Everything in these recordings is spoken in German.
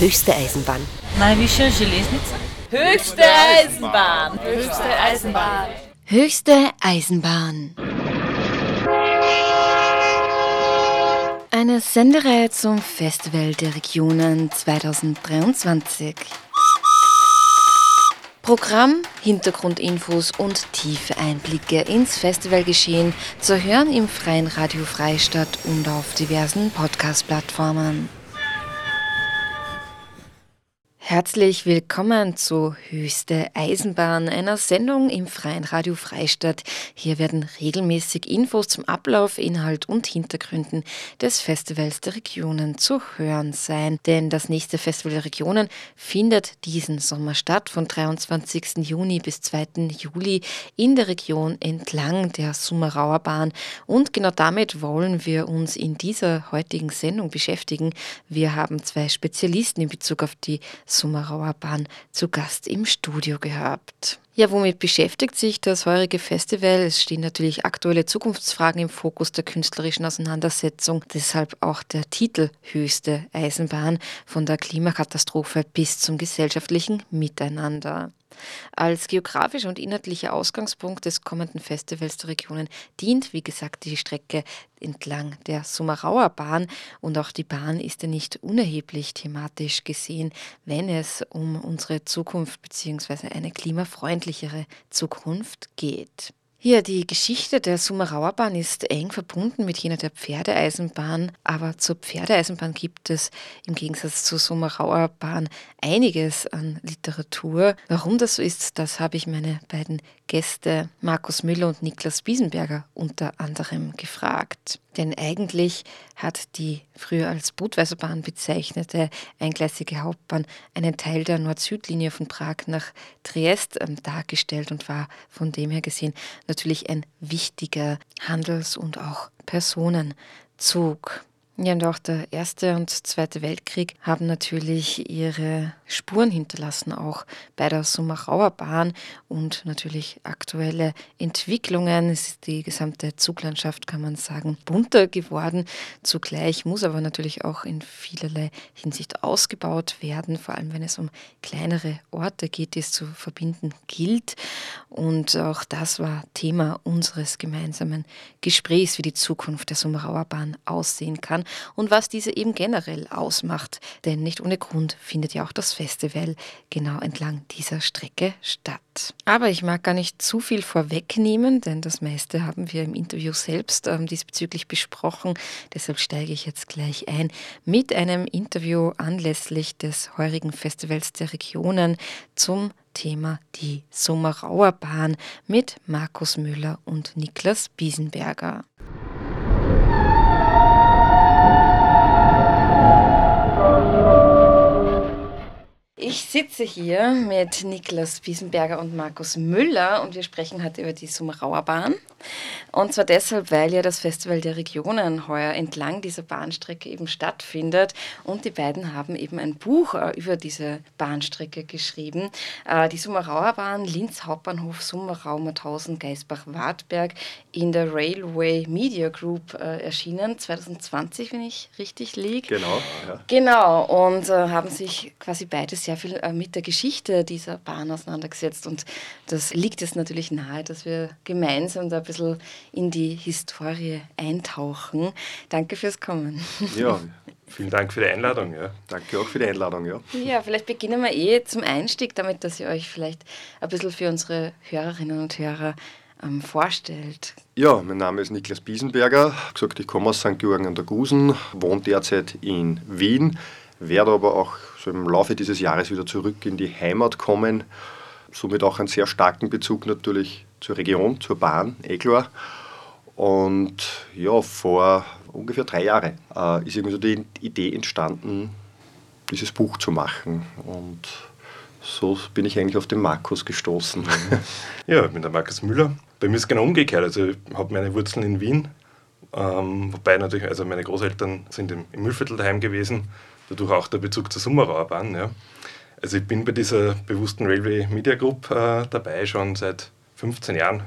höchste Eisenbahn. Najvyššia železnica? Höchste Eisenbahn! Höchste Eisenbahn! Höchste Eisenbahn. Eine Sendereihe zum Festival der Regionen 2023. Programm, Hintergrundinfos und tiefe Einblicke ins Festivalgeschehen zu hören im Freien Radio Freistadt und auf diversen Podcast-Plattformen. Herzlich willkommen zu Höchste Eisenbahn, einer Sendung im Freien Radio Freistadt. Hier werden regelmäßig Infos zum Ablauf, Inhalt und Hintergründen des Festivals der Regionen zu hören sein. Denn das nächste Festival der Regionen findet diesen Sommer statt, von 23. Juni bis 2. Juli in der Region entlang der Summerauer Bahn. Und genau damit wollen wir uns in dieser heutigen Sendung beschäftigen. Wir haben zwei Spezialisten in Bezug auf die Summerauer Bahn zu Gast im Studio gehabt. Ja, womit beschäftigt sich das heurige Festival? Es stehen natürlich aktuelle Zukunftsfragen im Fokus der künstlerischen Auseinandersetzung. Deshalb auch der Titel Höchste Eisenbahn von der Klimakatastrophe bis zum gesellschaftlichen Miteinander. Als geografischer und inhaltlicher Ausgangspunkt des kommenden Festivals der Regionen dient, wie gesagt, die Strecke entlang der Summerauer Bahn und auch die Bahn ist ja nicht unerheblich thematisch gesehen, wenn es um unsere Zukunft bzw. eine klimafreundlichere Zukunft geht. Hier, die Geschichte der Summerauerbahn ist eng verbunden mit jener der Pferdeeisenbahn, aber zur Pferdeeisenbahn gibt es im Gegensatz zur Summerauerbahn einiges an Literatur. Warum das so ist, das habe ich meine beiden Gäste Markus Müller und Niklas Biesenberger unter anderem gefragt. Denn eigentlich hat die früher als Budweiserbahn bezeichnete eingleisige Hauptbahn einen Teil der Nord-Süd-Linie von Prag nach Triest ähm, dargestellt und war von dem her gesehen natürlich ein wichtiger Handels- und auch Personenzug. Ja, und auch der Erste und Zweite Weltkrieg haben natürlich ihre Spuren hinterlassen, auch bei der Summerauer Bahn und natürlich aktuelle Entwicklungen. Es ist die gesamte Zuglandschaft, kann man sagen, bunter geworden. Zugleich muss aber natürlich auch in vielerlei Hinsicht ausgebaut werden, vor allem wenn es um kleinere Orte geht, die es zu verbinden gilt. Und auch das war Thema unseres gemeinsamen Gesprächs, wie die Zukunft der Summerauer Bahn aussehen kann und was diese eben generell ausmacht. Denn nicht ohne Grund findet ja auch das Festival genau entlang dieser Strecke statt. Aber ich mag gar nicht zu viel vorwegnehmen, denn das meiste haben wir im Interview selbst ähm, diesbezüglich besprochen. Deshalb steige ich jetzt gleich ein mit einem Interview anlässlich des heurigen Festivals der Regionen zum Thema die Sommerauer Bahn mit Markus Müller und Niklas Biesenberger. Ich sitze hier mit Niklas Wiesenberger und Markus Müller und wir sprechen heute über die Summerauer Bahn. Und zwar deshalb, weil ja das Festival der Regionen heuer entlang dieser Bahnstrecke eben stattfindet. Und die beiden haben eben ein Buch äh, über diese Bahnstrecke geschrieben. Äh, die Summerauer Bahn, Linz Hauptbahnhof, Summerau, Mauthausen, Geisbach, Wartberg in der Railway Media Group äh, erschienen, 2020, wenn ich richtig liege. Genau. Ja. Genau, und haben sich quasi beide sehr viel mit der Geschichte dieser Bahn auseinandergesetzt. Und das liegt es natürlich nahe, dass wir gemeinsam da ein bisschen in die Historie eintauchen. Danke fürs Kommen. Ja, vielen Dank für die Einladung. Ja. Danke auch für die Einladung. Ja. ja, vielleicht beginnen wir eh zum Einstieg damit, dass ihr euch vielleicht ein bisschen für unsere Hörerinnen und Hörer ähm, vorstellt. Ja, mein Name ist Niklas Biesenberger. Ich gesagt, ich komme aus St. Georgen an der Gusen, wohne derzeit in Wien, werde aber auch so im Laufe dieses Jahres wieder zurück in die Heimat kommen. Somit auch einen sehr starken Bezug natürlich zur Region, zur Bahn, eh. Und ja, vor ungefähr drei Jahren äh, ist irgendwie so die Idee entstanden, dieses Buch zu machen. Und so bin ich eigentlich auf den Markus gestoßen. Ja, ich bin der Markus Müller. Bei mir ist es genau umgekehrt. Also ich habe meine Wurzeln in Wien, ähm, wobei natürlich, also meine Großeltern sind im, im Müllviertel daheim gewesen, dadurch auch der Bezug zur Summerauer Bahn. Ja. Also ich bin bei dieser bewussten Railway Media Group äh, dabei schon seit 15 Jahren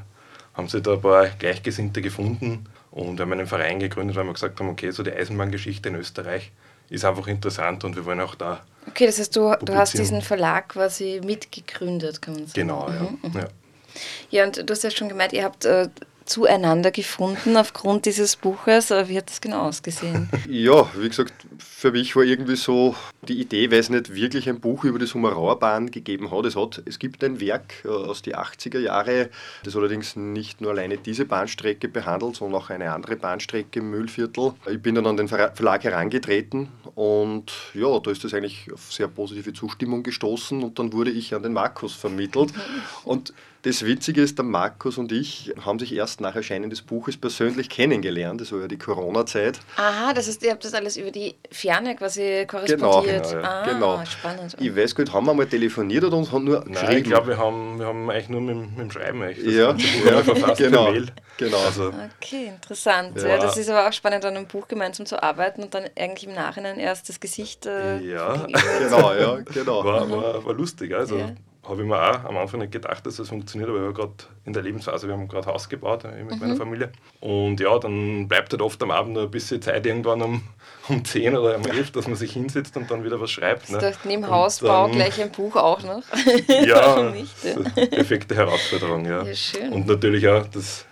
haben sie da ein paar Gleichgesinnte gefunden und haben einen Verein gegründet, weil wir gesagt haben, okay, so die Eisenbahngeschichte in Österreich ist einfach interessant und wir wollen auch da. Okay, das heißt, du, du hast diesen Verlag quasi mitgegründet, kann man sagen. Genau, ja. Mhm, mhm. ja. Ja, und du hast ja schon gemeint, ihr habt äh, zueinander gefunden aufgrund dieses Buches. Wie hat das genau ausgesehen? Ja, wie gesagt, für mich war irgendwie so die Idee, weil es nicht wirklich ein Buch über die Summerauerbahn gegeben hat. Es, hat. es gibt ein Werk äh, aus den 80er Jahren, das allerdings nicht nur alleine diese Bahnstrecke behandelt, sondern auch eine andere Bahnstrecke im Mühlviertel. Ich bin dann an den Verlag herangetreten und ja, da ist das eigentlich auf sehr positive Zustimmung gestoßen und dann wurde ich an den Markus vermittelt. Und das Witzige ist, der Markus und ich haben sich erst nach Erscheinen des Buches persönlich kennengelernt. Das war ja die Corona-Zeit. Aha, das heißt, ihr habt das alles über die Ferne quasi korrespondiert. Genau, genau. Ah, genau. spannend. Ich weiß nicht, haben wir mal telefoniert oder uns haben nur Nein, geschrieben? ich glaube, wir haben, wir haben eigentlich nur mit, mit dem Schreiben eigentlich ja, ja, verfasst genau, Mail. Genau. Also, okay, interessant. Ja. ja. das ist aber auch spannend, an einem Buch gemeinsam zu arbeiten und dann eigentlich im Nachhinein erst das Gesicht. Äh, ja, genau, ja, genau. War, war, war lustig. Also. Ja habe ich mir auch am Anfang nicht gedacht, dass das funktioniert, aber ich war gerade in der Lebensphase, wir haben gerade Haus gebaut mit mhm. meiner Familie. Und ja, dann bleibt halt oft am Abend noch ein bisschen Zeit irgendwann um, um 10 oder um 11, dass man sich hinsetzt und dann wieder was schreibt. Ne? Das neben Hausbau dann, gleich ein Buch auch noch. ja, nicht, ja. perfekte Herausforderung, ja. ja schön. Und natürlich auch, dass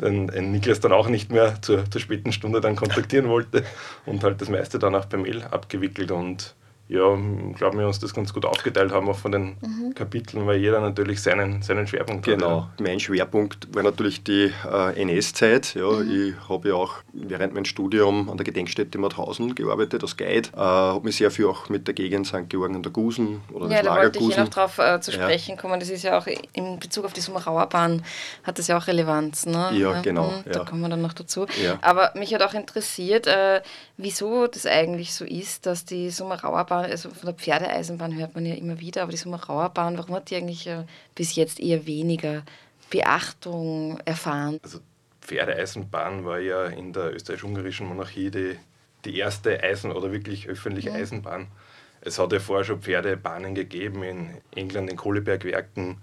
ein, ein Niklas dann auch nicht mehr zur, zur späten Stunde dann kontaktieren wollte und halt das meiste dann auch per Mail abgewickelt und ja, glaube wir uns das ganz gut aufgeteilt haben, auch von den mhm. Kapiteln, weil jeder natürlich seinen, seinen Schwerpunkt genau. hat. Genau, mein Schwerpunkt war natürlich die äh, NS-Zeit. Ja, mhm. Ich habe ja auch während meinem Studium an der Gedenkstätte Mauthausen gearbeitet als Guide. Äh, habe mich sehr viel auch mit der Gegend St. Georgen an der Gusen oder ja, das Lager Gusen. Ja, da wollte ich eh noch drauf äh, zu sprechen ja. kommen. Das ist ja auch in Bezug auf die Summerauer Bahn hat das ja auch Relevanz. Ne? Ja, genau. Mhm, da kommen wir dann noch dazu. Aber mich hat auch interessiert, äh, wieso das eigentlich so ist, dass die Summerauer Bahn, also von der Pferdeeisenbahn hört man ja immer wieder, aber die Summerauer Bahn, warum hat die eigentlich äh, bis jetzt eher weniger Beachtung erfahren? Also Pferdeeisenbahn war ja in der österreichisch-ungarischen Monarchie die, die erste Eisen- oder wirklich öffentliche mhm. Eisenbahn. Es hat ja vorher schon Pferdebahnen gegeben in England, in Kohlebergwerken,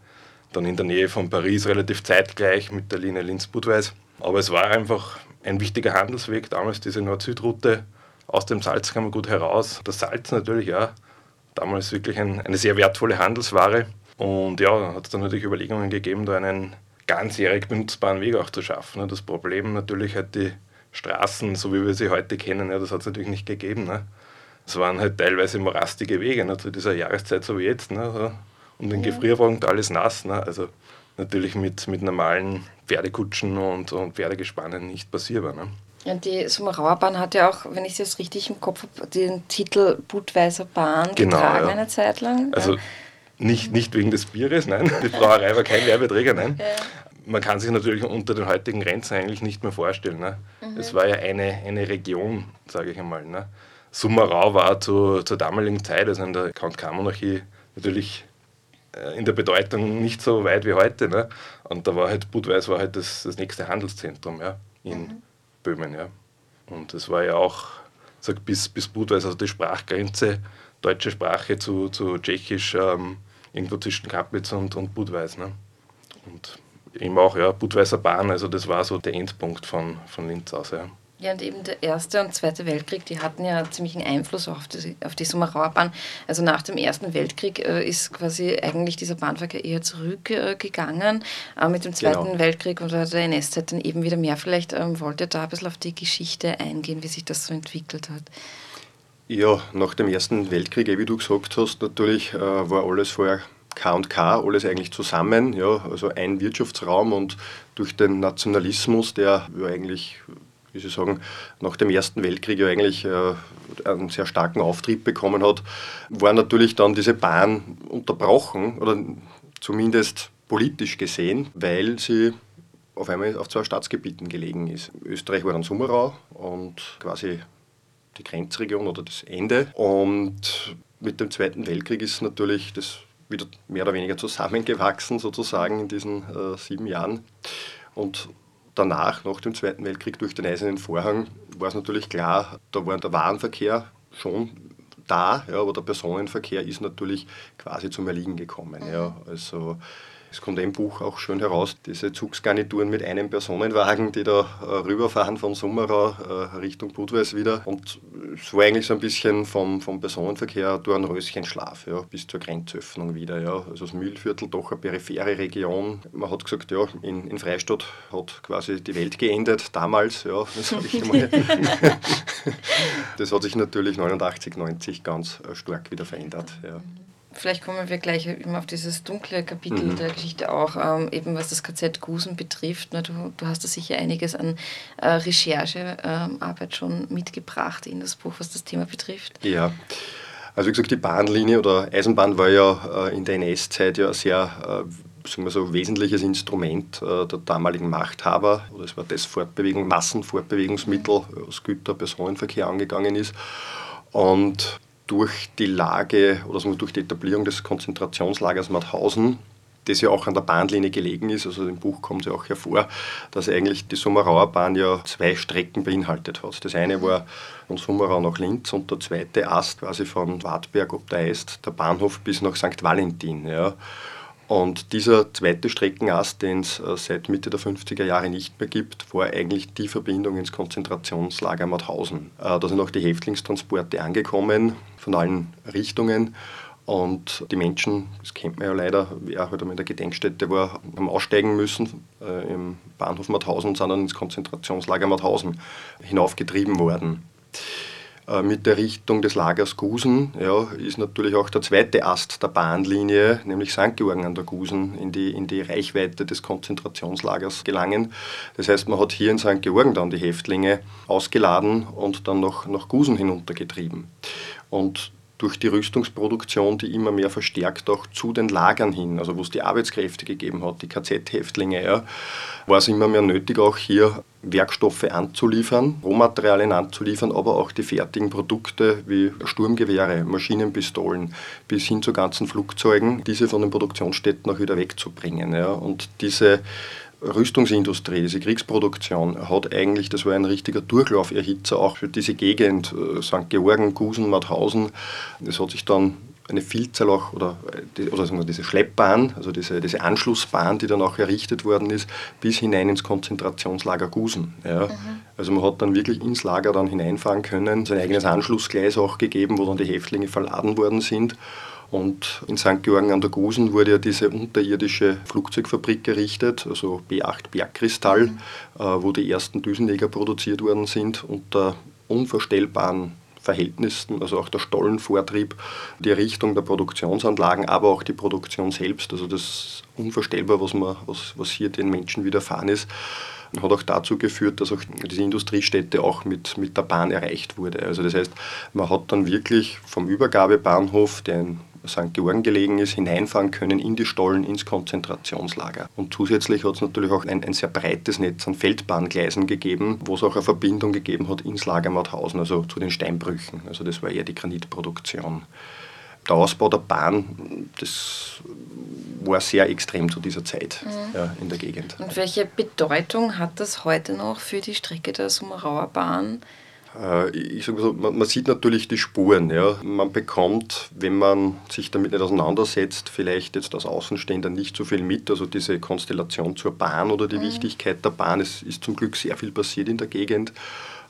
dann in der Nähe von Paris relativ zeitgleich mit der Linie Linz-Budweis. Aber es war einfach ein wichtiger Handelsweg, damals diese Nord-Süd-Route aus dem Salzkammergut heraus. Das Salz natürlich auch, damals wirklich ein, eine sehr wertvolle Handelsware. Und ja, hat es dann natürlich Überlegungen gegeben, da einen ganzjährig benutzbaren Weg auch zu schaffen. Das Problem natürlich halt die Straßen, so wie wir sie heute kennen, ja, das hat es natürlich nicht gegeben. Ne? Es waren halt teilweise morastige Wege ne, zu dieser Jahreszeit, so wie jetzt. Ne? Und den ja. Gefrierwagen alles nass. Ne? Also natürlich mit, mit normalen Pferdekutschen und, und Pferdegespannen nicht passierbar. Ne? Ja, die Summerauer Bahn hat ja auch, wenn ich es jetzt richtig im Kopf habe, den Titel Budweiser Bahn genau, getragen ja. eine Zeit lang. Also nicht, nicht wegen des Bieres, nein. Die Brauerei war kein Werbeträger, nein. Ja. Man kann sich natürlich unter den heutigen Grenzen eigentlich nicht mehr vorstellen. Ne? Mhm. Es war ja eine, eine Region, sage ich einmal. Ne? Summerau war zu, zur damaligen Zeit, also in der Count-K-Monarchie, natürlich äh, in der Bedeutung nicht so weit wie heute. Ne? Und da war halt Budweis war halt das, das nächste Handelszentrum ja, in mhm. Böhmen. Ja. Und es war ja auch sag, bis, bis Budweis, also die Sprachgrenze, deutsche Sprache zu, zu Tschechisch, ähm, irgendwo zwischen Kaplitz und, und Budweis. Ne? Und eben auch ja, Budweiser Bahn, also das war so der Endpunkt von, von Linz aus. Ja. Ja, und eben der Erste und Zweite Weltkrieg, die hatten ja ziemlichen Einfluss auf die, auf die Summerauer Bahn. Also nach dem Ersten Weltkrieg äh, ist quasi eigentlich dieser Bahnverkehr eher zurückgegangen. Äh, mit dem Zweiten genau. Weltkrieg oder der NS-Zeit dann eben wieder mehr. Vielleicht ähm, wollt ihr da ein bisschen auf die Geschichte eingehen, wie sich das so entwickelt hat. Ja, nach dem Ersten Weltkrieg, wie du gesagt hast, natürlich äh, war alles vorher K und K, alles eigentlich zusammen, ja, also ein Wirtschaftsraum und durch den Nationalismus, der ja eigentlich wie Sie sagen, nach dem Ersten Weltkrieg ja eigentlich äh, einen sehr starken Auftrieb bekommen hat, war natürlich dann diese Bahn unterbrochen oder zumindest politisch gesehen, weil sie auf einmal auf zwei Staatsgebieten gelegen ist. Österreich war dann Summerau und quasi die Grenzregion oder das Ende. Und mit dem Zweiten Weltkrieg ist natürlich das wieder mehr oder weniger zusammengewachsen, sozusagen in diesen äh, sieben Jahren. Und danach, nach dem Zweiten Weltkrieg, durch den Eisernen Vorhang, war es natürlich klar, da war der Warenverkehr schon da, ja, aber der Personenverkehr ist natürlich quasi zum Erliegen gekommen. Ja. Also Es kommt im Buch auch schön heraus, diese Zugsgarnituren mit einem Personenwagen, die da äh, rüberfahren von Summerau äh, Richtung Budweis wieder. Und es war eigentlich so ein bisschen vom, vom Personenverkehr durch ein Röschenschlaf ja, bis zur Grenzöffnung wieder. Ja. Also das Mühlviertel doch eine periphere Region. Man hat gesagt, ja, in, in Freistadt hat quasi die Welt geendet, damals, ja, sage ich mal. das hat sich natürlich 89, 90 ganz äh, stark wieder verändert. Ja. Vielleicht kommen wir gleich immer auf dieses dunkle Kapitel mhm. der Geschichte auch, ähm, eben was das KZ Gusen betrifft. Na, du, du hast da sicher einiges an äh, Recherchearbeit ähm, schon mitgebracht in das Buch, was das Thema betrifft. Ja. Also wie gesagt, die Bahnlinie oder Eisenbahn war ja äh, in der NS-Zeit ja ein sehr äh, sagen wir so, wesentliches Instrument äh, der damaligen Machthaber. Oder es war das Fortbewegung, Massenfortbewegungsmittel, was Güter, Personenverkehr angegangen ist. Und durch die Lage oder durch die Etablierung des Konzentrationslagers Mauthausen, das ja auch an der Bahnlinie gelegen ist, also im Buch kommt es ja auch hervor, dass eigentlich die Summerauer Bahn ja zwei Strecken beinhaltet hat. Das eine war von Summerau nach Linz und der zweite Ast quasi von Wartberg ob der Eist, der Bahnhof bis nach St. Valentin. Ja. Und dieser zweite Streckenast, den es äh, seit Mitte der 50er Jahre nicht mehr gibt, war eigentlich die Verbindung ins Konzentrationslager Mauthausen. Äh, da sind auch die Häftlingstransporte angekommen von allen Richtungen. Und die Menschen, das kennt man ja leider, wer halt in der Gedenkstätte war, haben aussteigen müssen äh, im Bahnhof Mauthausen und sind dann ins Konzentrationslager Mauthausen hinaufgetrieben worden. Äh, mit der Richtung des Lagers Gusen ja, ist natürlich auch der zweite Ast der Bahnlinie, nämlich St. Georgen an der Gusen, in die, in die Reichweite des Konzentrationslagers gelangen. Das heißt, man hat hier in St. Georgen dann die Häftlinge ausgeladen und dann noch nach Gusen hinuntergetrieben. Und durch die Rüstungsproduktion, die immer mehr verstärkt auch zu den Lagern hin, also wo es die Arbeitskräfte gegeben hat, die KZ-Häftlinge, ja, war es immer mehr nötig, auch hier Werkstoffe anzuliefern, Rohmaterialien anzuliefern, aber auch die fertigen Produkte wie Sturmgewehre, Maschinenpistolen bis hin zu ganzen Flugzeugen, diese von den Produktionsstätten auch wieder wegzubringen. Ja. Und diese Rüstungsindustrie, diese Kriegsproduktion hat eigentlich, das war ein richtiger Durchlauferhitzer auch für diese Gegend, äh, St. Georgen, Gusen, Mauthausen. Das hat sich dann eine Vielzahl auch, oder, oder sagen wir, diese Schleppbahn, also diese, diese Anschlussbahn, die dann auch errichtet worden ist, bis hinein ins Konzentrationslager Gusen. Ja. Mhm. Also man hat dann wirklich ins Lager dann hineinfahren können, sein eigenes Anschlussgleis auch gegeben, wo dann die Häftlinge verladen worden sind. Und in St. Georgen an der Gusen wurde ja diese unterirdische Flugzeugfabrik errichtet, also B8 Bergkristall, mhm. äh, wo die ersten Düsenjäger produziert worden sind unter unvorstellbaren Verhältnissen, also auch der Stollenvortrieb, die Errichtung der Produktionsanlagen, aber auch die Produktion selbst. Also das ist unvorstellbar, was, man, was, was hier den Menschen widerfahren ist hat auch dazu geführt, dass auch diese Industriestätte auch mit, mit der Bahn erreicht wurde. Also das heißt, man hat dann wirklich vom Übergabebahnhof, der in St. Georgen gelegen ist, hineinfahren können in die Stollen, ins Konzentrationslager. Und zusätzlich hat es natürlich auch ein, ein, sehr breites Netz an Feldbahngleisen gegeben, wo es auch eine Verbindung gegeben hat ins Lager Mauthausen, also zu den Steinbrüchen. Also das war eher die Granitproduktion. Der Ausbau der Bahn, das war sehr extrem zu dieser Zeit mhm. ja, in der Gegend. Und welche Bedeutung hat das heute noch für die Strecke der Summerauer Bahn? Äh, ich sage so, man, man, sieht natürlich die Spuren. Ja. Man bekommt, wenn man sich damit nicht auseinandersetzt, vielleicht jetzt als Außenstehender nicht so viel mit. Also diese Konstellation zur Bahn oder die mhm. Wichtigkeit der Bahn, es ist zum Glück sehr viel passiert in der Gegend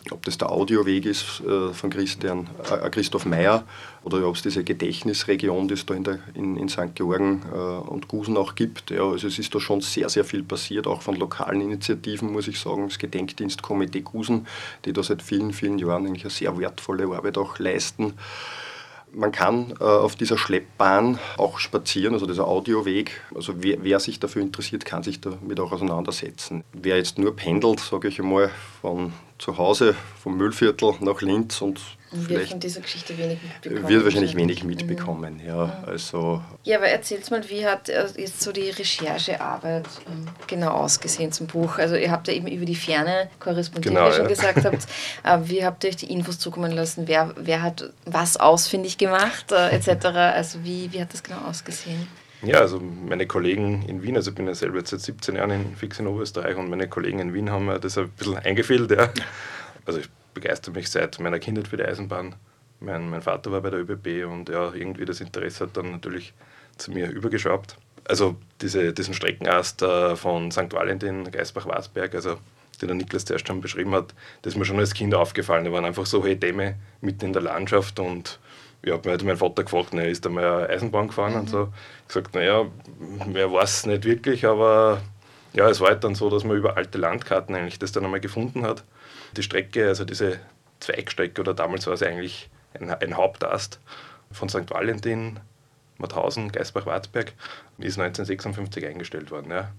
ob das der Audioweg ist äh, von Christian, äh, Christoph Meyer oder ob es diese Gedächtnisregion, die es da in, der, in, in St. Georgen äh, und Gusen auch gibt. Ja, also es ist da schon sehr, sehr viel passiert, auch von lokalen Initiativen, muss ich sagen. Das Gedenkdienstkomitee Gusen, die da seit vielen, vielen Jahren eigentlich eine sehr wertvolle Arbeit auch leisten. Man kann äh, auf dieser Schleppbahn auch spazieren, also dieser Audioweg. Also wer, wer, sich dafür interessiert, kann sich damit auch auseinandersetzen. Wer jetzt nur pendelt, sage ich einmal, von zu Hause, vom Müllviertel nach Linz und wird von dieser Geschichte wenig mitbekommen. Wird wahrscheinlich wenig mitbekommen, mhm. ja. Also ja, aber erzählt mal, wie hat äh, jetzt so die Recherchearbeit ähm, genau ausgesehen zum Buch? Also ihr habt ja eben über die Ferne korrespondiert, genau, wie ihr schon ja. gesagt habt. Äh, wie habt ihr euch die Infos zukommen lassen? Wer, wer hat was ausfindig gemacht, äh, etc.? Also wie, wie hat das genau ausgesehen? Ja, also meine Kollegen in Wien, also ich bin ja selber jetzt seit 17 Jahren in Fix in Oberösterreich und meine Kollegen in Wien haben mir das ein bisschen eingefehlt. Ja. Also ich begeistert mich seit meiner Kindheit für die Eisenbahn. Mein, mein Vater war bei der ÖBB und ja, irgendwie das Interesse hat dann natürlich zu mir übergeschraubt. Also diese, diesen Streckenast äh, von St. Valentin, Geisbach-Warzberg, also den der Niklas zuerst schon beschrieben hat, das ist mir schon als Kind aufgefallen. Da waren einfach so hohe Dämme mitten in der Landschaft und ja, mir hat mein Vater gefragt, ne, ist da mal Eisenbahn gefahren mhm. und so. Ich gesagt, naja, wer weiß nicht wirklich, aber ja, es war halt dann so, dass man über alte Landkarten eigentlich das dann einmal gefunden hat. Die Strecke, also diese Zweigstrecke, oder damals war es eigentlich ein, ein Hauptast von St. Valentin, Mauthausen, Geisbach-Warzberg, ist 1956 eingestellt worden. Ja.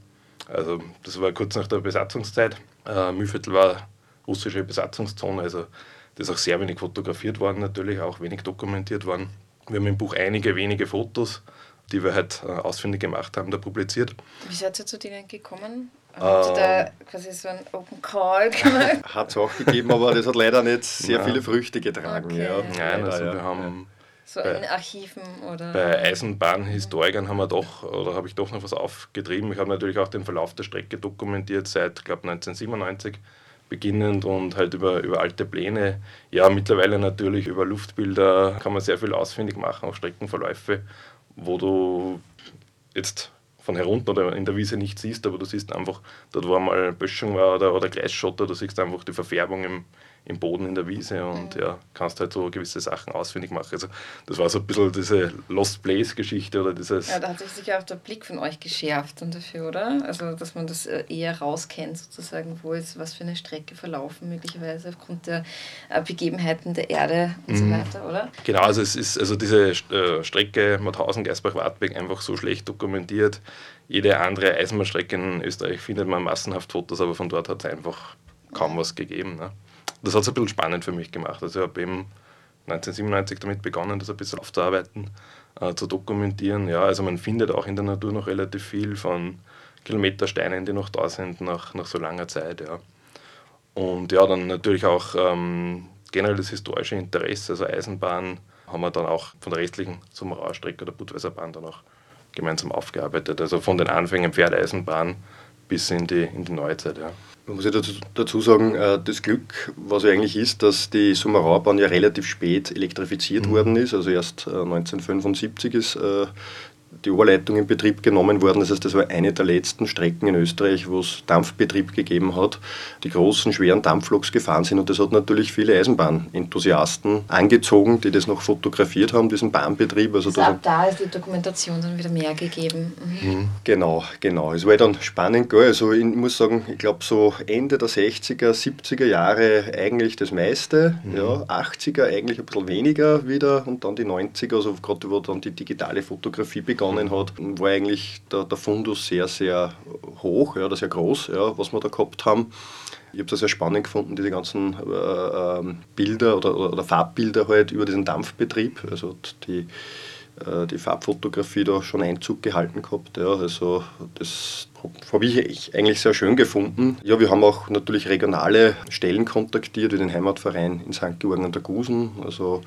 Also das war kurz nach der Besatzungszeit. Äh, Mühlviertel war russische Besatzungszone, also das ist auch sehr wenig fotografiert worden, natürlich auch wenig dokumentiert worden. Wir haben im Buch einige wenige Fotos, die wir halt äh, ausfindig gemacht haben, da publiziert. Wie seid ihr zu denen gekommen? Habt ihr da quasi so einen Open Call gemacht? Hat es auch gegeben, aber das hat leider nicht sehr ja. viele Früchte getragen. Okay. Ja. Nein, also wir haben so bei, in Archiven oder? Bei Eisenbahnhistorikern haben wir doch, oder habe ich doch noch was aufgetrieben. Ich habe natürlich auch den Verlauf der Strecke dokumentiert seit, glaube 1997 beginnend und halt über, über alte Pläne. Ja, mittlerweile natürlich über Luftbilder kann man sehr viel ausfindig machen, auch Streckenverläufe, wo du jetzt von herunter oder in der Wiese nicht siehst, aber du siehst einfach, dort wo einmal Böschung war oder, oder Gleisschotter, du siehst einfach die Verfärbung im, im Boden in der Wiese und mhm. ja, kannst halt so gewisse Sachen ausfindig machen. Also das war so ein bisschen diese Lost Place-Geschichte oder dieses. Ja, da hat sich sicher auch der Blick von euch geschärft dann dafür, oder? Also dass man das äh, eher rauskennt, sozusagen, wo ist was für eine Strecke verlaufen, möglicherweise aufgrund der äh, Begebenheiten der Erde und mhm. so weiter, oder? Genau, also es ist also diese äh, Strecke Mauthausen, Geisbach, Wartberg einfach so schlecht dokumentiert. Jede andere Eisenbahnstrecke in Österreich findet man massenhaft Fotos, aber von dort hat es einfach kaum was gegeben. Ne? Das hat es ein bisschen spannend für mich gemacht. Also ich habe eben 1997 damit begonnen, das ein bisschen aufzuarbeiten, äh, zu dokumentieren. Ja, also man findet auch in der Natur noch relativ viel von Kilometersteinen, die noch da sind nach, nach so langer Zeit. Ja. Und ja, dann natürlich auch ähm, generell das historische Interesse, also Eisenbahn, haben wir dann auch von der restlichen Sommerauerstrecke der Budweiser Bahn dann auch gemeinsam aufgearbeitet. Also von den Anfängen Pferdeisenbahn bis in die, in die Neuzeit. Ja. Man muss ja dazu sagen, äh, das Glück, was ja eigentlich ist, dass die Summerauerbahn ja relativ spät elektrifiziert mhm. worden ist. Also erst 1975 äh, ist äh, die Oberleitung in Betrieb genommen worden. Das heißt, das war eine der letzten Strecken in Österreich, wo es Dampfbetrieb gegeben hat, die großen, schweren Dampfloks gefahren sind. Und das hat natürlich viele Eisenbahnenthusiasten angezogen, die das noch fotografiert haben, diesen Bahnbetrieb. Also, also ab da ist die Dokumentation dann wieder mehr gegeben. Mhm. mhm. Genau, genau. Es war dann spannend. Gell? Also ich muss sagen, ich glaube so Ende der 60er, 70er Jahre eigentlich das meiste. Mhm. Ja, 80er eigentlich ein bisschen weniger wieder und dann die 90er, also gerade wo dann die digitale Fotografie begann begonnen hat, war eigentlich der, der Fundus sehr, sehr hoch, ja, sehr groß, ja, was wir da gehabt haben. Ich habe es sehr spannend gefunden, diese ganzen äh, ähm, Bilder oder, oder, Farbbilder halt über diesen Dampfbetrieb. Also die, äh, die Farbfotografie da schon Einzug gehalten gehabt. Ja. Also das habe ich eigentlich sehr schön gefunden. Ja, wir haben auch natürlich regionale Stellen kontaktiert, wie den Heimatverein in St. Georgen an der Gusen. Also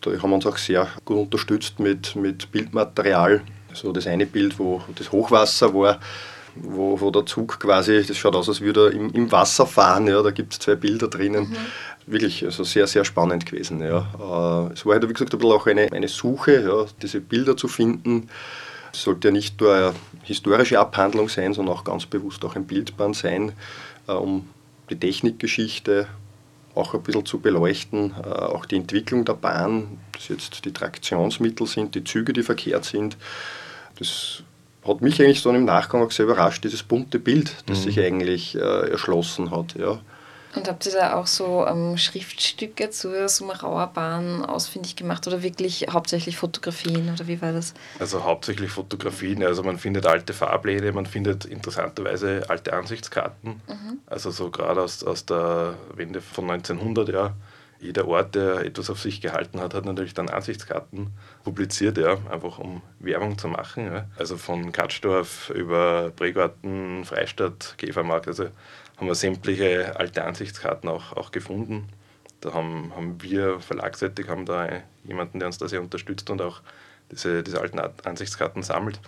da haben wir uns auch sehr gut unterstützt mit, mit Bildmaterial. So das eine Bild, wo das Hochwasser war, wo, wo der Zug quasi, das schaut aus, als würde er im, im Wasser fahren. Ja, da gibt es zwei Bilder drinnen. Mhm. Wirklich also sehr, sehr spannend gewesen. Ja. Äh, es war halt, wie gesagt, ein bisschen auch eine, eine Suche, ja, diese Bilder zu finden. Es sollte ja nicht nur eine historische Abhandlung sein, sondern auch ganz bewusst auch ein Bildband sein, äh, um die Technikgeschichte auch ein bisschen zu beleuchten, äh, auch die Entwicklung der Bahn, dass jetzt die Traktionsmittel sind, die Züge, die verkehrt sind. Das hat mich eigentlich so im Nachgang auch sehr überrascht, dieses bunte Bild, das mhm. sich eigentlich äh, erschlossen hat. Ja. Und habt ihr da auch so ähm, Schriftstücke zur Sumerauer Bahn ausfindig gemacht oder wirklich hauptsächlich Fotografien oder wie war das? Also hauptsächlich Fotografien, also man findet alte Fahrpläne, man findet interessanterweise alte Ansichtskarten, mhm. also so gerade aus, aus der Wende von 1900, ja. Jeder Ort, der etwas auf sich gehalten hat, hat natürlich dann Ansichtskarten publiziert, ja, einfach um Werbung zu machen. Ja. Also von Katzdorf über Bregarten, Freistadt, Käfermarkt, also haben wir sämtliche alte Ansichtskarten auch, auch gefunden. Da haben, haben wir verlagsseitig haben da jemanden, der uns da sehr unterstützt und auch diese, diese alten Ansichtskarten sammelt.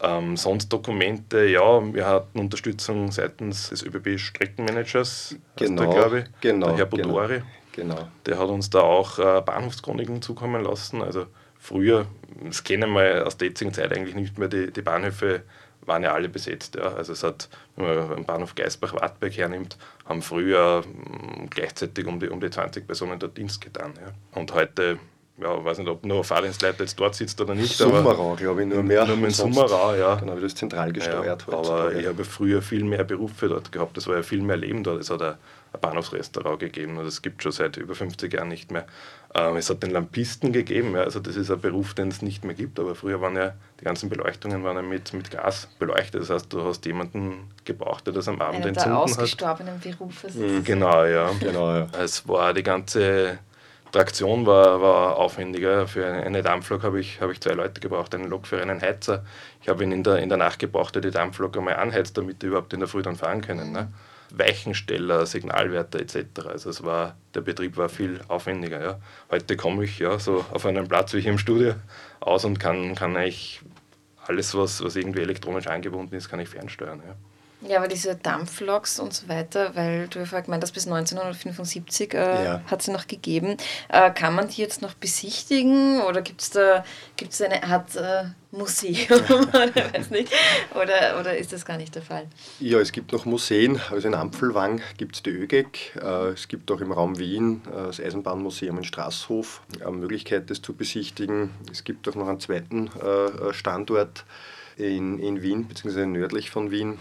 Ähm, sonst Dokumente, ja, wir hatten Unterstützung seitens des ÖBB Streckenmanagers, genau, glaube ich, genau, der Herr Bodori. Genau. Der hat uns da auch äh, Bahnhofschroniken zukommen lassen. Also früher, das kennen wir aus der jetzigen Zeit eigentlich nicht mehr, die, die Bahnhöfe waren ja alle besetzt. Ja. Also es hat, wenn man den Bahnhof Geisbach-Wartberg hernimmt, haben früher mh, gleichzeitig um die, um die 20 Personen dort Dienst getan. Ja. Und heute ja, ich weiß nicht, ob nur Fahrdienstleiter jetzt dort sitzt oder nicht. Summerau, glaube ich, nur mehr. Nur mit Summerau, ja. Genau, wie das zentral gesteuert ja, Aber ich habe früher viel mehr Berufe dort gehabt. Das war ja viel mehr Leben dort. Es hat ein, ein Bahnhofsrestaurant gegeben und das gibt schon seit über 50 Jahren nicht mehr. Ähm, es hat den Lampisten gegeben, ja, also das ist ein Beruf, den es nicht mehr gibt. Aber früher waren ja die ganzen Beleuchtungen waren ja mit, mit Gas beleuchtet. Das heißt, du hast jemanden gebraucht, der das am Abend Einer entzünden der ausgestorbenen Berufe. Mhm, genau, ja. genau, ja. Es war die ganze Traktion war, war aufwendiger. Für eine Dampflok habe ich, hab ich zwei Leute gebraucht, einen Lokführer, einen Heizer. Ich habe ihn in der, in der Nacht gebraucht, der die Dampflok einmal anheizt, damit die überhaupt in der Früh dann fahren können. Ne? Weichensteller, Signalwärter etc. Also es war, der Betrieb war viel aufwendiger. Ja. Heute komme ich ja so auf einen Platz wie hier im Studio aus und kann, kann eigentlich alles, was, was irgendwie elektronisch angebunden ist, kann ich fernsteuern. Ja. Ja, aber diese Dampfloks und so weiter, weil du ja gemeint hast, bis 1975 äh, ja. hat sie noch gegeben. Äh, kann man die jetzt noch besichtigen oder gibt es da gibt's eine Art äh, Museum oder, weiß nicht, oder, oder ist das gar nicht der Fall? Ja, es gibt noch Museen. Also in Ampfelwang gibt es die ÖGEC. Äh, es gibt auch im Raum Wien äh, das Eisenbahnmuseum in Straßhof. Eine Möglichkeit, das zu besichtigen. Es gibt auch noch einen zweiten äh, Standort in, in Wien, beziehungsweise nördlich von Wien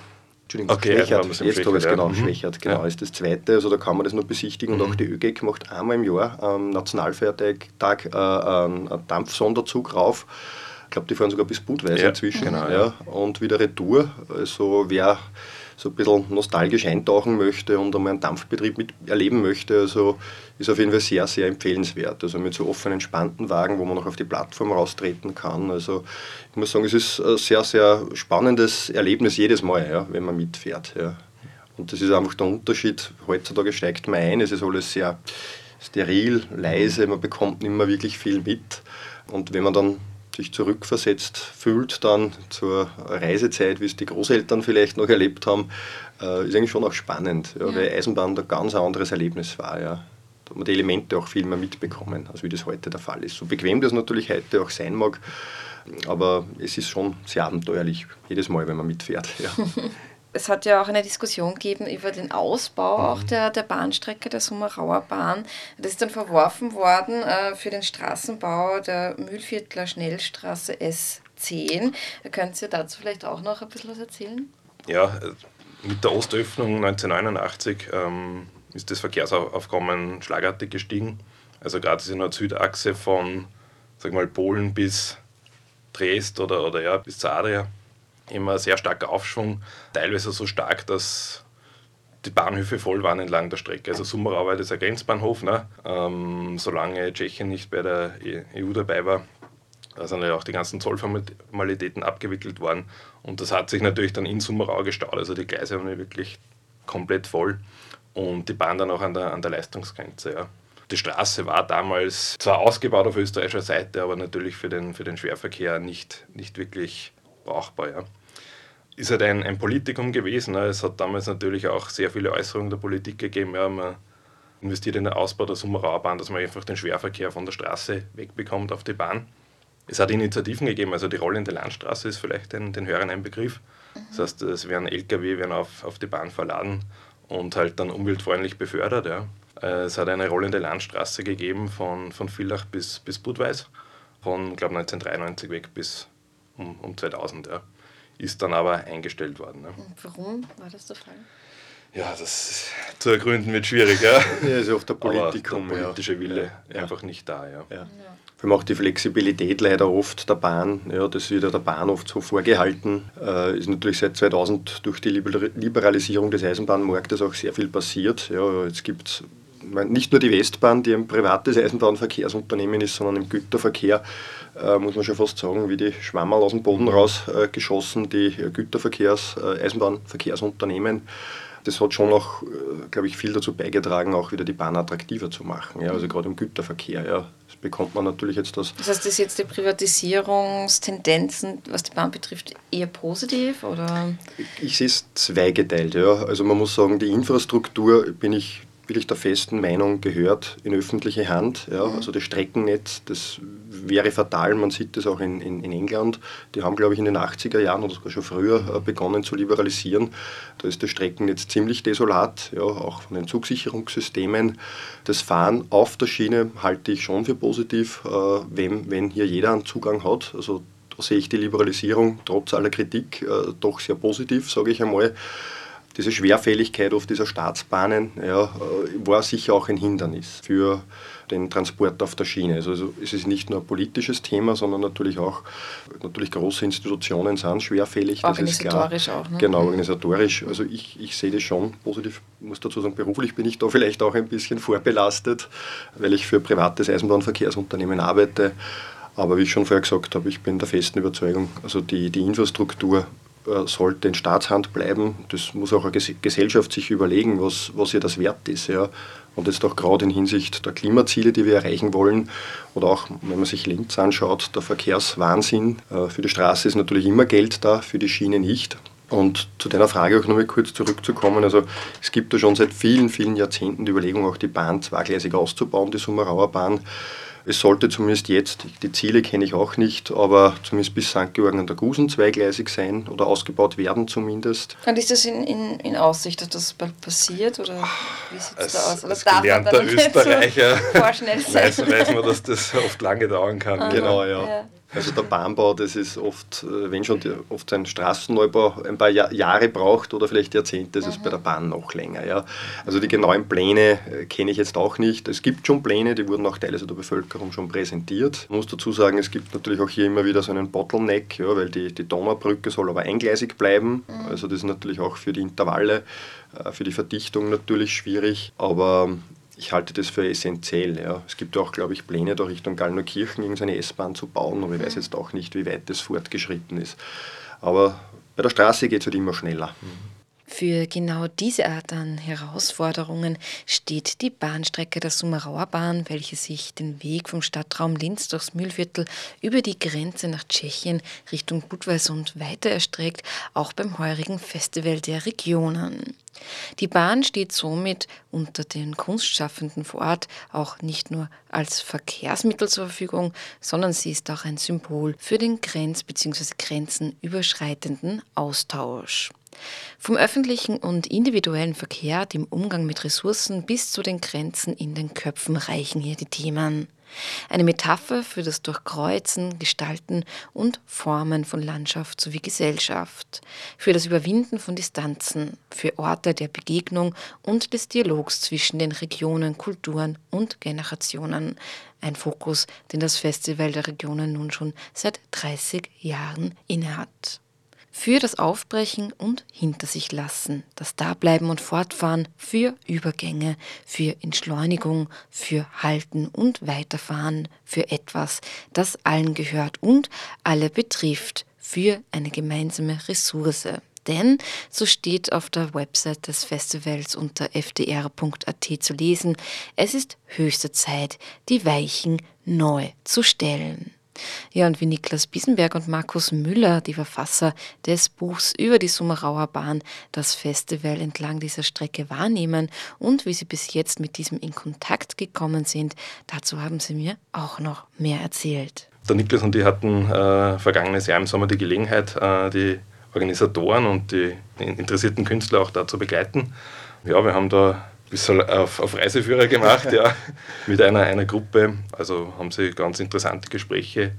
Entschuldigung, okay, Schwächert. Jetzt habe ich es genau, mhm. Schwächert, genau, ja. ist das zweite. Also da kann man das nur besichtigen mhm. und auch die ÖGEC macht einmal im Jahr am Nationalfeiertag äh, einen Dampfsonderzug rauf. Ich glaube, die fahren sogar bis Budweis ja, inzwischen. Genau, ja. Und wieder Retour. Also wer so ein bisschen nostalgisch eintauchen möchte und einmal einen Dampfbetrieb mit erleben möchte, also ist auf jeden Fall sehr, sehr empfehlenswert. Also mit so offenen, entspannten Wagen, wo man noch auf die Plattform raustreten kann. Also ich muss sagen, es ist ein sehr, sehr spannendes Erlebnis jedes Mal, ja, wenn man mitfährt. Ja. Und das ist einfach der Unterschied. Heutzutage steigt man ein, es ist alles sehr steril, leise, man bekommt nicht mehr wirklich viel mit. Und wenn man dann sich zurückversetzt fühlt dann zur Reisezeit, wie es die Großeltern vielleicht noch erlebt haben, äh, ist eigentlich schon auch spannend, ja, ja. weil Eisenbahn ein ganz anderes Erlebnis war. Ja. Da hat man die Elemente auch viel mehr mitbekommen, als wie das heute der Fall ist. So bequem das natürlich heute auch sein mag, aber es ist schon sehr abenteuerlich, jedes Mal, wenn man mitfährt. Ja. es hat ja auch eine Diskussion gegeben über den Ausbau mhm. auch der, der Bahnstrecke der Summerauer Bahn. Das ist dann verworfen worden äh, für den Straßenbau der Mühlviertler Schnellstraße S10. Können Sie dazu vielleicht auch noch ein bisschen was erzählen? Ja, mit der Ostöffnung 1989 ähm, ist das Verkehrsaufkommen schlagartig gestiegen. Also gerade die Nord-Süd-Achse von sag mal, Polen bis Dresd oder, oder ja, bis zur Adria immer sehr starker Aufschwung, teilweise so stark, dass die Bahnhöfe voll waren entlang der Strecke. Also Summerau war das ein Grenzbahnhof, ne? Ähm, solange Tschechien nicht bei der EU dabei war, da sind ja auch die ganzen Zollformalitäten abgewickelt worden. Und das hat sich natürlich dann in Summerau gestaut. Also die Gleise waren wirklich komplett voll und die Bahn dann auch an der, an der Leistungsgrenze. Ja. Die Straße war damals zwar ausgebaut auf österreichischer Seite, aber natürlich für den, für den Schwerverkehr nicht, nicht wirklich brauchbar. Ja ist halt ein, ein Politikum gewesen. Ne? Es hat damals natürlich auch sehr viele Äußerungen der Politik gegeben. Ja, man investiert in den Ausbau der Summerauerbahn, dass man einfach den Schwerverkehr von der Straße wegbekommt auf die Bahn. Es hat Initiativen gegeben, also die rollende Landstraße ist vielleicht den, den Hörern ein Begriff. Das heißt, es werden Lkw werden auf, auf die Bahn verladen und halt dann umweltfreundlich befördert. Ja. Äh, es hat eine rollende Landstraße gegeben von, von Villach bis, bis Budweis, von glaube 1993 weg bis um, um 2000. Ja ist dann aber eingestellt worden. Ne? Warum war das der Fall? Ja, das zu ergründen wird schwierig. Ja, ja ist oft der Politikum. Aber der politische Wille ja. einfach nicht da. Ja. Ja. Vor allem auch die Flexibilität leider oft der Bahn, ja, das wird der Bahn oft so vorgehalten. Äh, ist natürlich seit 2000 durch die Liberalisierung des Eisenbahnmarktes auch sehr viel passiert. Ja, jetzt gibt es nicht nur die Westbahn, die ein privates Eisenbahnverkehrsunternehmen ist, sondern im Güterverkehr äh, muss man schon fast sagen, wie die Schwammerl aus dem Boden rausgeschossen, äh, die Güterverkehrs-, äh, Eisenbahnverkehrsunternehmen. Das hat schon auch, äh, glaube ich, viel dazu beigetragen, auch wieder die Bahn attraktiver zu machen. Ja, also gerade im Güterverkehr. Ja, das bekommt man natürlich jetzt das. Das heißt, ist jetzt die Privatisierungstendenzen, was die Bahn betrifft, eher positiv? Oder? Ich sehe es zweigeteilt. Ja. Also man muss sagen, die Infrastruktur bin ich wirklich der festen Meinung, gehört in öffentliche Hand. Ja. Mhm. Also das Streckennetz, das wäre fatal. Man sieht das auch in, in, in, England. Die haben, glaube ich, in den 80er Jahren oder sogar schon früher äh, begonnen zu liberalisieren. Da ist das Streckennetz ziemlich desolat, ja, auch von den Zugsicherungssystemen. Das Fahren auf der Schiene halte ich schon für positiv, äh, wenn, wenn hier jeder einen Zugang hat. Also da sehe ich die Liberalisierung trotz aller Kritik äh, doch sehr positiv, sage ich einmal diese Schwerfälligkeit auf dieser Staatsbahnen ja, äh, war sicher auch ein Hindernis für den Transport auf der Schiene. Also es ist nicht nur ein politisches Thema, sondern natürlich auch natürlich große Institutionen sind schwerfällig. Organisatorisch auch. Ne? Genau, organisatorisch. Also ich, ich sehe das schon positiv. Ich muss dazu sagen, beruflich bin ich da vielleicht auch ein bisschen vorbelastet, weil ich für ein privates Eisenbahnverkehrsunternehmen arbeite. Aber wie ich schon vorher gesagt habe, ich bin der festen Überzeugung, also die, die Infrastruktur sollte in Staatshand bleiben. Das muss auch eine Gesellschaft sich überlegen, was, was ihr das wert ist. Ja. Und jetzt auch gerade in Hinsicht der Klimaziele, die wir erreichen wollen, oder auch, wenn man sich Linz anschaut, der Verkehrswahnsinn. Äh, für die Straße ist natürlich immer Geld da, für die Schiene nicht. Und zu deiner Frage auch nochmal kurz zurückzukommen. Also es gibt da schon seit vielen, vielen Jahrzehnten die Überlegung, auch die Bahn zweigleisig auszubauen, die Summerauer Bahn. Es sollte zumindest jetzt, die Ziele kenne ich auch nicht, aber zumindest bis St. Georgen an der Gusen zweigleisig sein oder ausgebaut werden zumindest. Und ist das in, in, in Aussicht, dass das bald passiert oder wie sieht es da aus? Oder als gelernter Österreicher so weiß, weiß man, dass das oft lange dauern kann. Aha, genau, ja. ja. Also der Bahnbau, das ist oft, äh, wenn schon die, oft ein Straßenneubau ein paar Jahr, Jahre braucht oder vielleicht Jahrzehnte, das mhm. ist bei der Bahn noch länger. Ja. Also die genauen Pläne äh, kenne ich jetzt auch nicht. Es gibt schon Pläne, die wurden auch teilweise der Bevölkerung schon präsentiert. Ich muss dazu sagen, es gibt natürlich auch hier immer wieder so einen Bottleneck, ja, weil die, die Donaubrücke soll aber eingleisig bleiben. Mhm. Also das ist natürlich auch für die Intervalle, äh, für die Verdichtung natürlich schwierig. Aber ich halte das für essentiell. Ja. Es gibt auch, glaube ich, Pläne da Richtung Gallnerkirchen, irgendeine S-Bahn zu bauen, aber ich weiß mhm. jetzt auch nicht, wie weit das fortgeschritten ist. Aber bei der Straße geht es halt immer schneller. Für genau diese Art an Herausforderungen steht die Bahnstrecke der Summerauer Bahn, welche sich den Weg vom Stadtraum Linz durchs Mühlviertel über die Grenze nach Tschechien Richtung Budweisund weiter erstreckt, auch beim heurigen Festival der Regionen. Die Bahn steht somit unter den Kunstschaffenden vor Ort auch nicht nur als Verkehrsmittel zur Verfügung, sondern sie ist auch ein Symbol für den grenz- bzw. grenzenüberschreitenden Austausch. Vom öffentlichen und individuellen Verkehr, dem Umgang mit Ressourcen bis zu den Grenzen in den Köpfen reichen hier die Themen. Eine Metapher für das Durchkreuzen, Gestalten und Formen von Landschaft sowie Gesellschaft, für das Überwinden von Distanzen, für Orte der Begegnung und des Dialogs zwischen den Regionen, Kulturen und Generationen. Ein Fokus, den das Festival der Regionen nun schon seit 30 Jahren innehat für das Aufbrechen und hinter sich lassen, das Dableiben und Fortfahren, für Übergänge, für Entschleunigung, für Halten und Weiterfahren, für etwas, das allen gehört und alle betrifft, für eine gemeinsame Ressource. Denn, so steht auf der Website des Festivals unter fdr.at zu lesen, es ist höchste Zeit, die Weichen neu zu stellen. Ja, und wie Niklas Biesenberg und Markus Müller, die Verfasser des Buchs über die Summerauer Bahn, das Festival entlang dieser Strecke wahrnehmen und wie sie bis jetzt mit diesem in Kontakt gekommen sind, dazu haben sie mir auch noch mehr erzählt. Der Niklas und ich hatten äh, vergangenes Jahr im Sommer die Gelegenheit, äh, die Organisatoren und die interessierten Künstler auch da zu begleiten. Ja, wir haben da bisschen auf, auf Reiseführer gemacht, ja, mit einer, einer Gruppe. Also haben sie ganz interessante Gespräche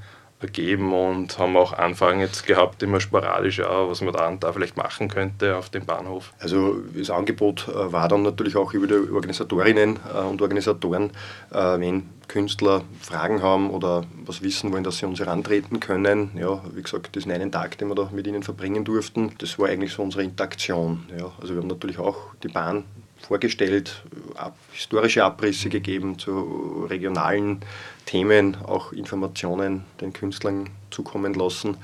ergeben und haben auch Anfragen jetzt gehabt, immer sporadisch, ja, was man da und da vielleicht machen könnte auf dem Bahnhof. Also das Angebot äh, war dann natürlich auch über die Organisatorinnen äh, und Organisatoren, äh, wenn Künstler Fragen haben oder was wissen wollen, dass sie uns herantreten können. Ja, wie gesagt, diesen einen Tag, den wir da mit ihnen verbringen durften, das war eigentlich so unsere Interaktion. Ja. Also wir haben natürlich auch die Bahn vorgestellt, ab, historische Abrisse gegeben zu regionalen Themen, auch Informationen den Künstlern zukommen lassen.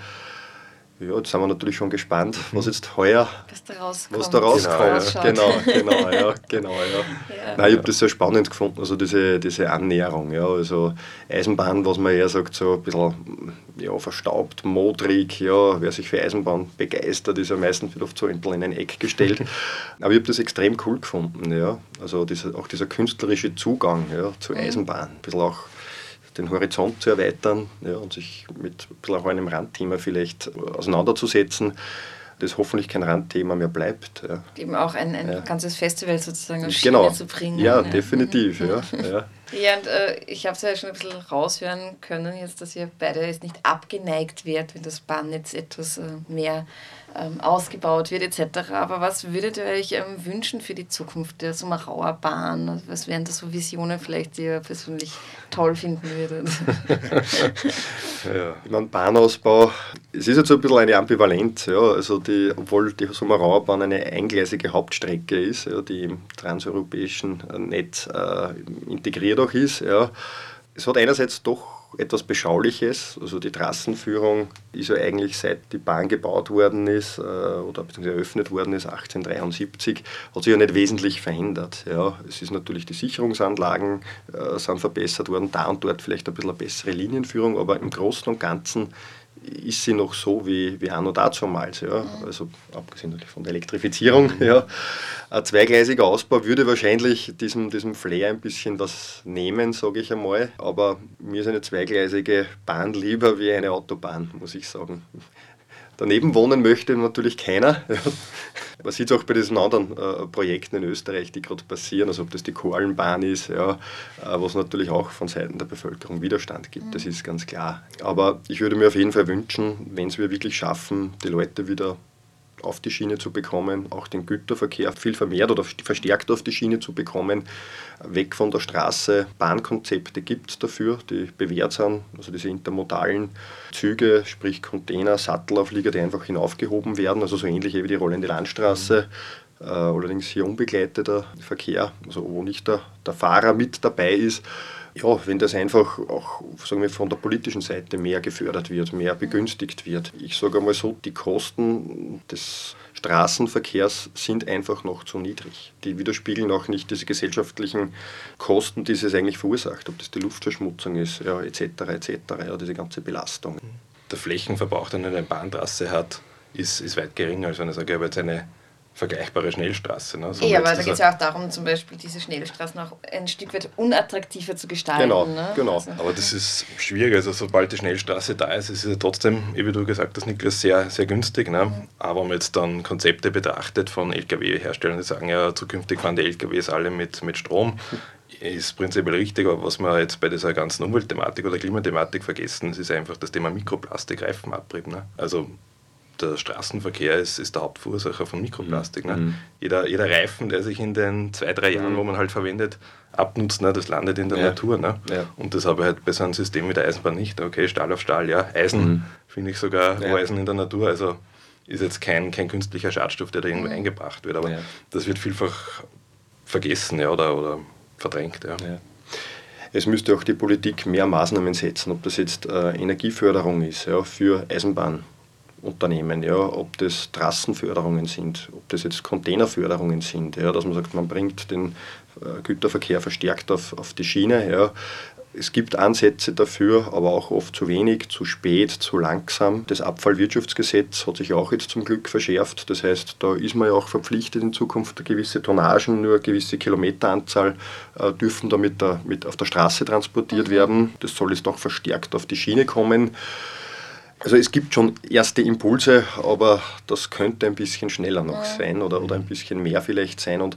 Ja, jetzt sind wir natürlich schon gespannt, was jetzt heuer was da rauskommt. Was da rauskommt. Genau, genau, ja, genau, ja. ja. Nein, ich habe das sehr spannend gefunden, also diese, diese Annäherung. Ja. Also Eisenbahn, was man eher sagt, so ein bisschen ja, verstaubt, modrig, ja, wer sich für Eisenbahn begeistert, ist ja meistens wieder oft so in ein Eck gestellt. Aber ich habe das extrem cool gefunden, ja. Also dieser, auch dieser künstlerische Zugang ja, zur mhm. Eisenbahn. Ein bisschen auch den Horizont zu erweitern ja, und sich mit auch einem Randthema vielleicht auseinanderzusetzen, das hoffentlich kein Randthema mehr bleibt. Ja. Eben auch ein, ein ja. ganzes Festival sozusagen auf genau. Schiene zu bringen. Ja, ja. definitiv. Ja. ja. Ja, und äh, ich habe es ja schon ein bisschen raushören können, jetzt, dass ihr beide jetzt nicht abgeneigt werdet, wenn das Bahnnetz etwas äh, mehr ähm, ausgebaut wird etc. Aber was würdet ihr euch ähm, wünschen für die Zukunft der Sommerauer Bahn? Was wären das so Visionen vielleicht, die ihr persönlich toll finden würdet? ja. Ich meine, Bahnausbau, es ist jetzt so ein bisschen eine Ambivalenz. Ja. Also die, obwohl die Sommerauer Bahn eine eingleisige Hauptstrecke ist, ja, die im transeuropäischen Netz äh, integriert auch ist. Ja. Es hat einerseits doch etwas Beschauliches. Also die Trassenführung ist ja eigentlich seit die Bahn gebaut worden ist äh, oder beziehungsweise eröffnet worden ist, 1873, hat sich ja nicht wesentlich verändert. Ja, es ist natürlich die Sicherungsanlagen äh, sind verbessert worden, da und dort vielleicht ein bisschen eine bessere Linienführung, aber im Großen und Ganzen ist sie noch so wie, wie anno dazumals. Ja. Also abgesehen natürlich von der Elektrifizierung. Ja. Ein zweigleisiger Ausbau würde wahrscheinlich diesem, diesem Flair ein bisschen was nehmen, sage ich einmal. Aber mir ist eine zweigleisige Bahn lieber wie eine Autobahn, muss ich sagen. Daneben wohnen möchte natürlich keiner. Man sieht es auch bei diesen anderen äh, Projekten in Österreich, die gerade passieren, also ob das die Koalenbahn ist, ja, äh, was natürlich auch von Seiten der Bevölkerung Widerstand gibt, das ist ganz klar. Aber ich würde mir auf jeden Fall wünschen, wenn es wir wirklich schaffen, die Leute wieder auf die Schiene zu bekommen, auch den Güterverkehr viel vermehrt oder verstärkt auf die Schiene zu bekommen, weg von der Straße. Bahnkonzepte gibt es dafür, die bewährt sind, also diese intermodalen Züge, sprich Container, Sattelauflieger, die einfach hinaufgehoben werden, also so ähnlich wie die rollende Landstraße. Äh, allerdings hier unbegleiteter Verkehr, also wo nicht der, der Fahrer mit dabei ist ja, wenn das einfach auch sagen wir, von der politischen Seite mehr gefördert wird, mehr begünstigt wird. Ich sage einmal so, die Kosten des Straßenverkehrs sind einfach noch zu niedrig. Die widerspiegeln auch nicht diese gesellschaftlichen Kosten, die es eigentlich verursacht, ob das die Luftverschmutzung ist, ja, etc., etc., ja, diese ganze Belastung. Der Flächenverbrauch, den eine Bahntrasse hat, ist, ist weit geringer, als wenn ich sage, ich habe jetzt eine vergleichbare Schnellstraße. Ne? So ja, aber da geht es ja auch darum, zum Beispiel diese Schnellstraßen auch ein Stück weit unattraktiver zu gestalten. Genau, ne? genau. Also. Aber das ist schwierig. Also sobald die Schnellstraße da ist, ist es trotzdem, wie du gesagt hast, Niklas, sehr, sehr günstig. Ne? Mhm. Aber wenn man jetzt dann Konzepte betrachtet von Lkw-Herstellern, die sagen ja, zukünftig fahren die Lkws alle mit, mit Strom, ist prinzipiell richtig, aber was wir jetzt bei dieser ganzen Umweltthematik oder Klimathematik vergessen, ist einfach das Thema Mikroplastik, Reifenabrieb. Ne? Also der Straßenverkehr ist, ist der Hauptverursacher von Mikroplastik. Ne? Mhm. Jeder, jeder Reifen, der sich in den zwei, drei Jahren, wo man halt verwendet, abnutzt, ne, das landet in der ja. Natur. Ne? Ja. Und das habe ich halt bei so einem System wie der Eisenbahn nicht. Okay, Stahl auf Stahl, ja. Eisen mhm. finde ich sogar ja. Eisen in der Natur. Also ist jetzt kein, kein künstlicher Schadstoff, der da irgendwo mhm. eingebracht wird. Aber das wird vielfach vergessen ja, oder, oder verdrängt. Ja. Es müsste auch die Politik mehr Maßnahmen setzen, ob das jetzt äh, Energieförderung ist ja, für Eisenbahn. Unternehmen, ja, ob das Trassenförderungen sind, ob das jetzt Containerförderungen sind, ja, dass man sagt, man bringt den äh, Güterverkehr verstärkt auf, auf die Schiene. Ja. Es gibt Ansätze dafür, aber auch oft zu wenig, zu spät, zu langsam. Das Abfallwirtschaftsgesetz hat sich auch jetzt zum Glück verschärft. Das heißt, da ist man ja auch verpflichtet in Zukunft, gewisse Tonnagen, nur eine gewisse Kilometeranzahl äh, dürfen damit da mit auf der Straße transportiert werden. Das soll jetzt auch verstärkt auf die Schiene kommen. Also es gibt schon erste Impulse, aber das könnte ein bisschen schneller noch sein oder, oder ein bisschen mehr vielleicht sein. Und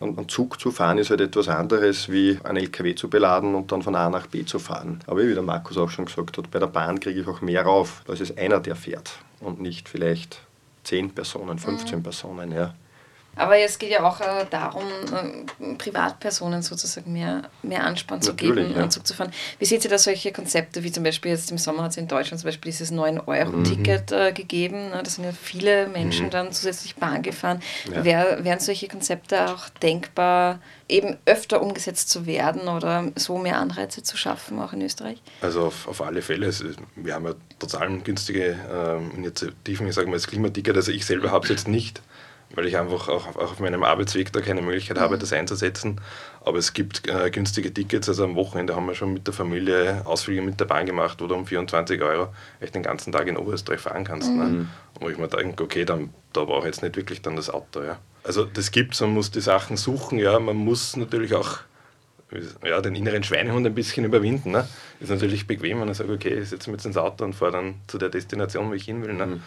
ein Zug zu fahren ist halt etwas anderes, wie ein LKW zu beladen und dann von A nach B zu fahren. Aber wie der Markus auch schon gesagt hat, bei der Bahn kriege ich auch mehr rauf. Ist es einer, der fährt und nicht vielleicht 10 Personen, 15 mhm. Personen. Ja. Aber es geht ja auch äh, darum, äh, Privatpersonen sozusagen mehr, mehr Anspann zu Natürlich, geben ja. und Zug zu fahren. Wie seht ihr da solche Konzepte, wie zum Beispiel jetzt im Sommer hat es in Deutschland zum Beispiel dieses 9-Euro-Ticket Mhm. äh, gegeben. Ne? Da sind ja viele Menschen dann zusätzlich Bahn gefahren. Ja. Wär, wären solche Konzepte auch denkbar, eben öfter umgesetzt zu werden oder so mehr Anreize zu schaffen, auch in Österreich? Also auf, auf alle Fälle. Ist, wir haben ja total günstige ähm, Initiativen. Ich sage mal, das Klimaticket, also ich selber habe es jetzt nicht, weil ich einfach auch, auf- auch auf meinem Arbeitsweg da keine Möglichkeit habe, das einzusetzen. Aber es gibt äh, günstige Tickets. Also am Wochenende haben wir schon mit der Familie Ausflüge mit der Bahn gemacht, wo du um 24 Euro echt den ganzen Tag in Oberösterreich fahren kannst. Ne? Und wo ich mir denke, okay, dann, da brauche ich jetzt nicht wirklich dann das Auto. Ja. Also das gibt es, man muss die Sachen suchen. Ja. Man muss natürlich auch ja, den inneren Schweinehund ein bisschen überwinden. Ne? Ist natürlich bequem, wenn ich sage, okay, ich setze mich jetzt ins Auto und fahre dann zu der Destination, wo ich hin will. Ne?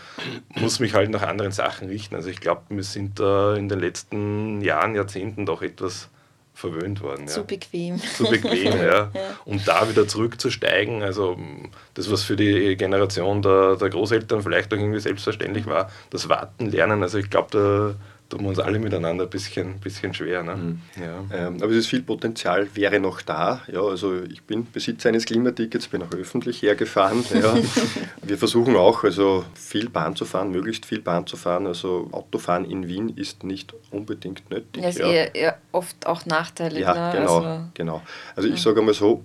Muss mich halt nach anderen Sachen richten. Also ich glaube, wir sind da in den letzten Jahren, Jahrzehnten doch etwas verwöhnt worden. Zu ja. bequem. Zu bequem, ja. Und da wieder zurückzusteigen, also das, was für die Generation der, der Großeltern vielleicht auch irgendwie selbstverständlich war, das Warten lernen. Also ich glaube, da tun wir uns alle miteinander ein bisschen, bisschen schwer. Ne? Ja. Ähm, aber es ist viel Potenzial, wäre noch da. Ja, also ich bin Besitzer eines Klimatickets, bin auch öffentlich hergefahren. Ja. Wir versuchen auch, also viel Bahn zu fahren, möglichst viel Bahn zu fahren. Also Autofahren in Wien ist nicht unbedingt nötig. Ja, ist ja. eher, eher oft auch nachteilig. Ja, ne? genau. Also, genau. Also ich sage einmal so,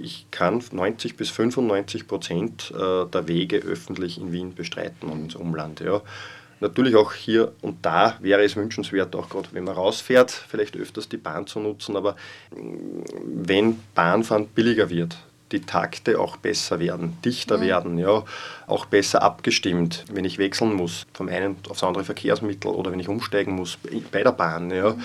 ich kann 90 bis 95 Prozent äh, der Wege öffentlich in Wien bestreiten und ins Umland. Ja. Natürlich auch hier und da wäre es wünschenswert, auch gerade wenn man rausfährt, vielleicht öfters die Bahn zu nutzen, aber mh, wenn Bahnfahren billiger wird, die Takte auch besser werden, dichter werden, ja, auch besser abgestimmt, wenn ich wechseln muss vom einen aufs andere Verkehrsmittel oder wenn ich umsteigen muss bei der Bahn. Ja.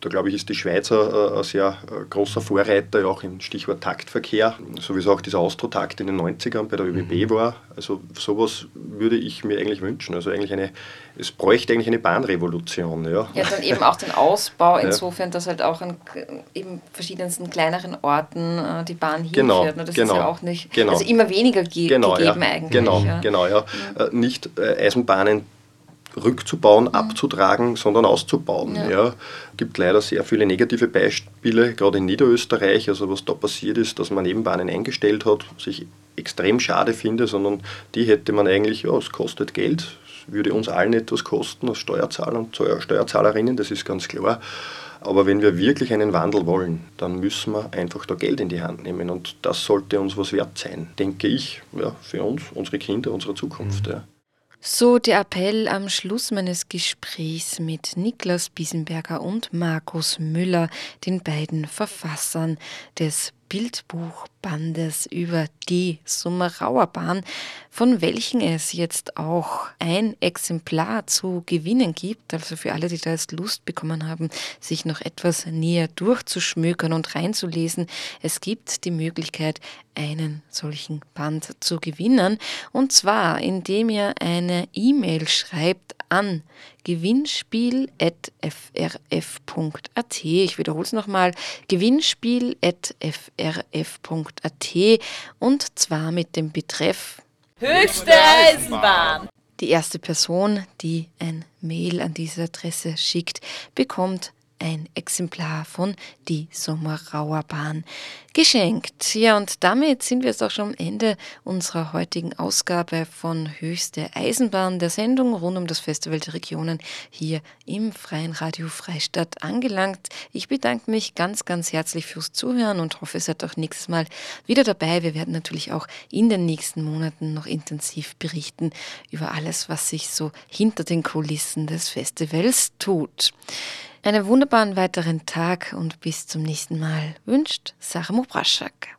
Da glaube ich, ist die Schweizer äh, ein sehr äh, großer Vorreiter, ja, auch im Stichwort Taktverkehr, so wie es auch dieser Austro-Takt in den 90ern bei der ÖBB war. Also sowas würde ich mir eigentlich wünschen. Also eigentlich eine, es bräuchte eigentlich eine Bahnrevolution. Ja. Ja, dann eben auch den Ausbau, insofern, dass halt auch an k- eben verschiedensten kleineren Orten äh, die Bahn hinführt. Genau, ne? Genau, ist ja auch nicht, genau. also immer weniger ge genau, gegeben ja. eigentlich. Genau, ja. genau, ja. Äh, Nicht äh, Eisenbahnen rückzubauen, abzutragen, sondern auszubauen. Ja. Ja. gibt leider sehr viele negative Beispiele, gerade in Niederösterreich. Also was da passiert ist, dass man Nebenbahnen eingestellt hat, was ich extrem schade finde, sondern die hätte man eigentlich, ja, es kostet Geld, es würde uns allen etwas kosten als Steuerzahler und Steuer- Steuerzahlerinnen, das ist ganz klar. Aber wenn wir wirklich einen Wandel wollen, dann müssen wir einfach da Geld in die Hand nehmen und das sollte uns was wert sein, denke ich, ja, für uns, unsere Kinder, unsere Zukunft. Ja. So der Appell am Schluss meines Gesprächs mit Niklas Biesenberger und Markus Müller, den beiden Verfassern des Bildbuchbandes über die Summerauerbahn, von welchen es jetzt auch ein Exemplar zu gewinnen gibt. Also für alle, die da jetzt Lust bekommen haben, sich noch etwas näher durchzuschmökern und reinzulesen. Es gibt die Möglichkeit, einen solchen Band zu gewinnen. Und zwar, indem ihr eine E-Mail schreibt an gewinnspiel.frf.at. Ich wiederhole es nochmal, gewinnspiel.frf.at und zwar mit dem Betreff Höchste Eisenbahn. die erste Person, die ein Mail an diese Adresse schickt, bekommt ein Exemplar von Die Sommerauer Bahn geschenkt. Ja, und damit sind wir jetzt auch schon am Ende unserer heutigen Ausgabe von Höchste Eisenbahn, der Sendung rund um das Festival der Regionen hier im Freien Radio Freistadt angelangt. Ich bedanke mich ganz, ganz herzlich fürs Zuhören und hoffe, ihr seid auch nächstes Mal wieder dabei. Wir werden natürlich auch in den nächsten Monaten noch intensiv berichten über alles, was sich so hinter den Kulissen des Festivals tut. Einen wunderbaren weiteren Tag und bis zum nächsten Mal wünscht Sarah Mobraschak.